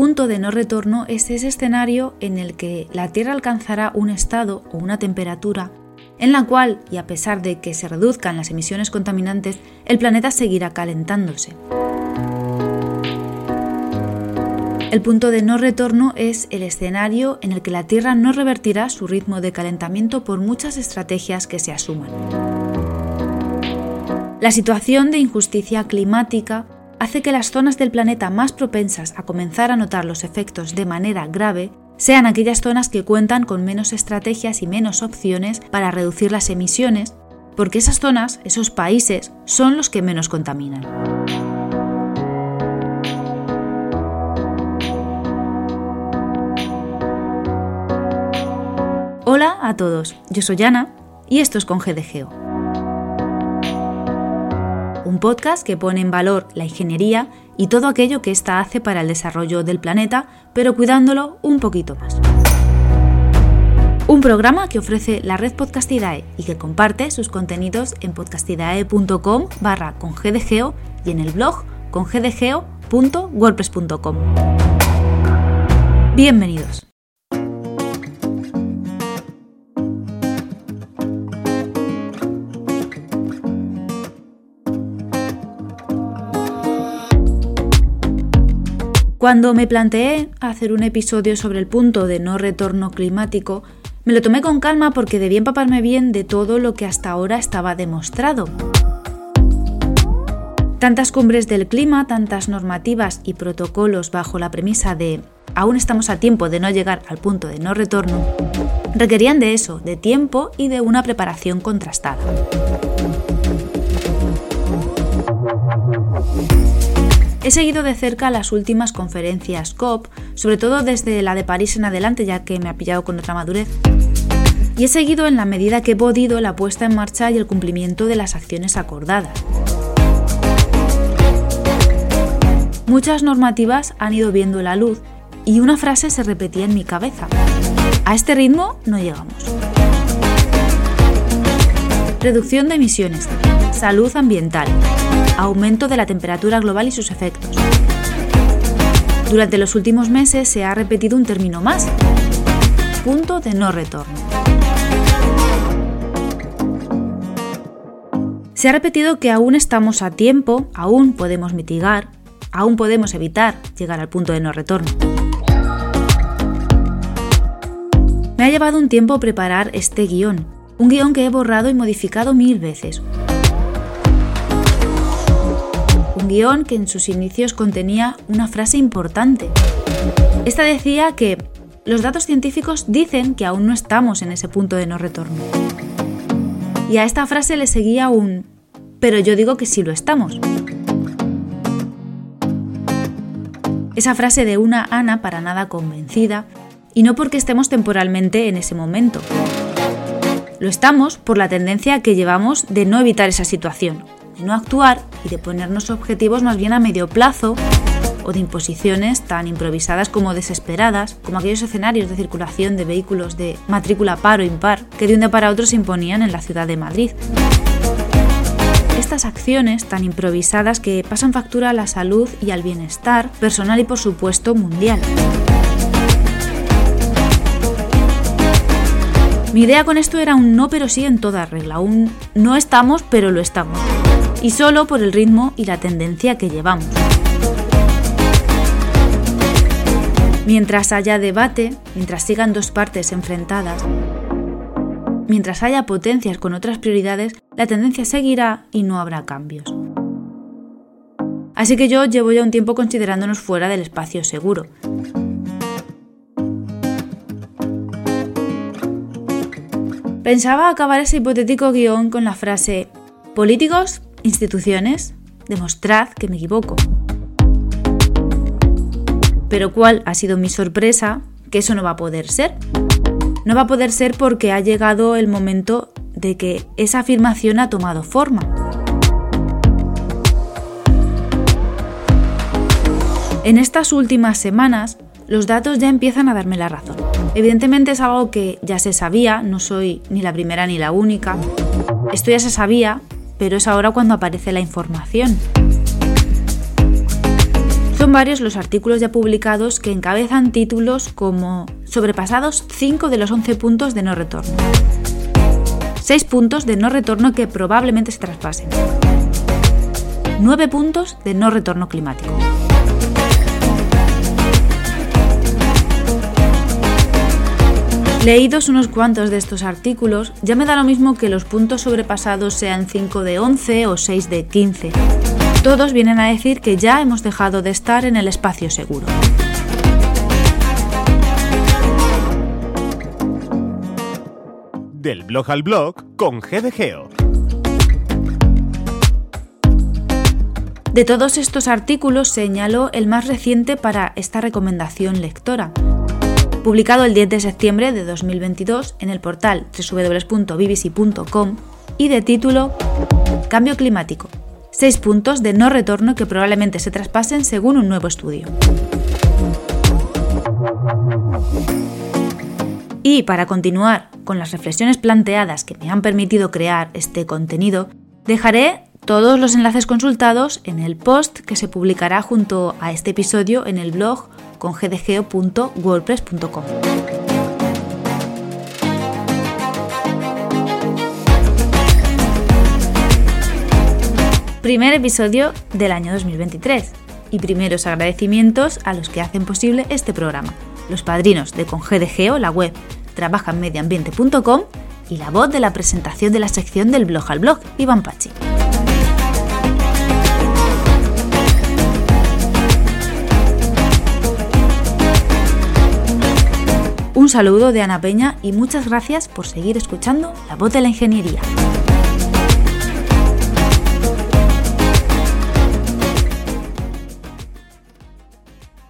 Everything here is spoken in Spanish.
punto de no retorno es ese escenario en el que la Tierra alcanzará un estado o una temperatura en la cual, y a pesar de que se reduzcan las emisiones contaminantes, el planeta seguirá calentándose. El punto de no retorno es el escenario en el que la Tierra no revertirá su ritmo de calentamiento por muchas estrategias que se asuman. La situación de injusticia climática hace que las zonas del planeta más propensas a comenzar a notar los efectos de manera grave sean aquellas zonas que cuentan con menos estrategias y menos opciones para reducir las emisiones, porque esas zonas, esos países, son los que menos contaminan. Hola a todos, yo soy Ana y esto es con GDGeo. Un podcast que pone en valor la ingeniería y todo aquello que ésta hace para el desarrollo del planeta, pero cuidándolo un poquito más. Un programa que ofrece la red Podcastidae y que comparte sus contenidos en podcastidae.com barra con GDGeo y en el blog con gdgeo.wordpress.com. Bienvenidos. Cuando me planteé hacer un episodio sobre el punto de no retorno climático, me lo tomé con calma porque debía empaparme bien de todo lo que hasta ahora estaba demostrado. Tantas cumbres del clima, tantas normativas y protocolos bajo la premisa de aún estamos a tiempo de no llegar al punto de no retorno, requerían de eso, de tiempo y de una preparación contrastada. He seguido de cerca las últimas conferencias COP, sobre todo desde la de París en adelante, ya que me ha pillado con otra madurez. Y he seguido en la medida que he podido la puesta en marcha y el cumplimiento de las acciones acordadas. Muchas normativas han ido viendo la luz y una frase se repetía en mi cabeza. A este ritmo no llegamos. Reducción de emisiones. Salud ambiental aumento de la temperatura global y sus efectos. Durante los últimos meses se ha repetido un término más, punto de no retorno. Se ha repetido que aún estamos a tiempo, aún podemos mitigar, aún podemos evitar llegar al punto de no retorno. Me ha llevado un tiempo preparar este guion, un guion que he borrado y modificado mil veces, guion que en sus inicios contenía una frase importante. Esta decía que los datos científicos dicen que aún no estamos en ese punto de no retorno. Y a esta frase le seguía un pero yo digo que sí lo estamos. Esa frase de una Ana para nada convencida, y no porque estemos temporalmente en ese momento. Lo estamos por la tendencia que llevamos de no evitar esa situación, de no actuar y de ponernos objetivos más bien a medio plazo o de imposiciones tan improvisadas como desesperadas, como aquellos escenarios de circulación de vehículos de matrícula par o impar que de un día para otro se imponían en la ciudad de Madrid. Estas acciones tan improvisadas que pasan factura a la salud y al bienestar personal y por supuesto mundial. Mi idea con esto era un no pero sí en toda regla, un no estamos pero lo estamos y solo por el ritmo y la tendencia que llevamos. Mientras haya debate, mientras sigan dos partes enfrentadas, mientras haya potencias con otras prioridades, la tendencia seguirá y no habrá cambios. Así que yo llevo ya un tiempo considerándonos fuera del espacio seguro. Pensaba acabar ese hipotético guion con la frase, políticos, instituciones, demostrad que me equivoco. Pero ¿cuál ha sido mi sorpresa? Que eso no va a poder ser. No va a poder ser porque ha llegado el momento de que esa afirmación ha tomado forma. En estas últimas semanas, los datos ya empiezan a darme la razón. Evidentemente es algo que ya se sabía, no soy ni la primera ni la única. Esto ya se sabía, pero es ahora cuando aparece la información. Son varios los artículos ya publicados que encabezan títulos como Sobrepasados 5 de los 11 puntos de no retorno. 6 puntos de no retorno que probablemente se traspasen. 9 puntos de no retorno climático. Leídos unos cuantos de estos artículos, ya me da lo mismo que los puntos sobrepasados sean 5 de 11 o 6 de 15. Todos vienen a decir que ya hemos dejado de estar en el espacio seguro. Del blog al blog con GDGeo. De todos estos artículos señalo el más reciente para esta recomendación lectora, publicado el 10 de septiembre de 2022 en el portal www.bbc.com y de título Cambio climático. Seis puntos de no retorno que probablemente se traspasen según un nuevo estudio. Y para continuar con las reflexiones planteadas que me han permitido crear este contenido, dejaré todos los enlaces consultados en el post que se publicará junto a este episodio en el blog con. Primer episodio del año 2023 y primeros agradecimientos a los que hacen posible este programa, los padrinos de ConGDGeo, la web trabajanmedioambiente.com y la voz de la presentación de la sección del blog al blog, Iván Pachi. Un saludo de Ana Peña y muchas gracias por seguir escuchando La Voz de la Ingeniería.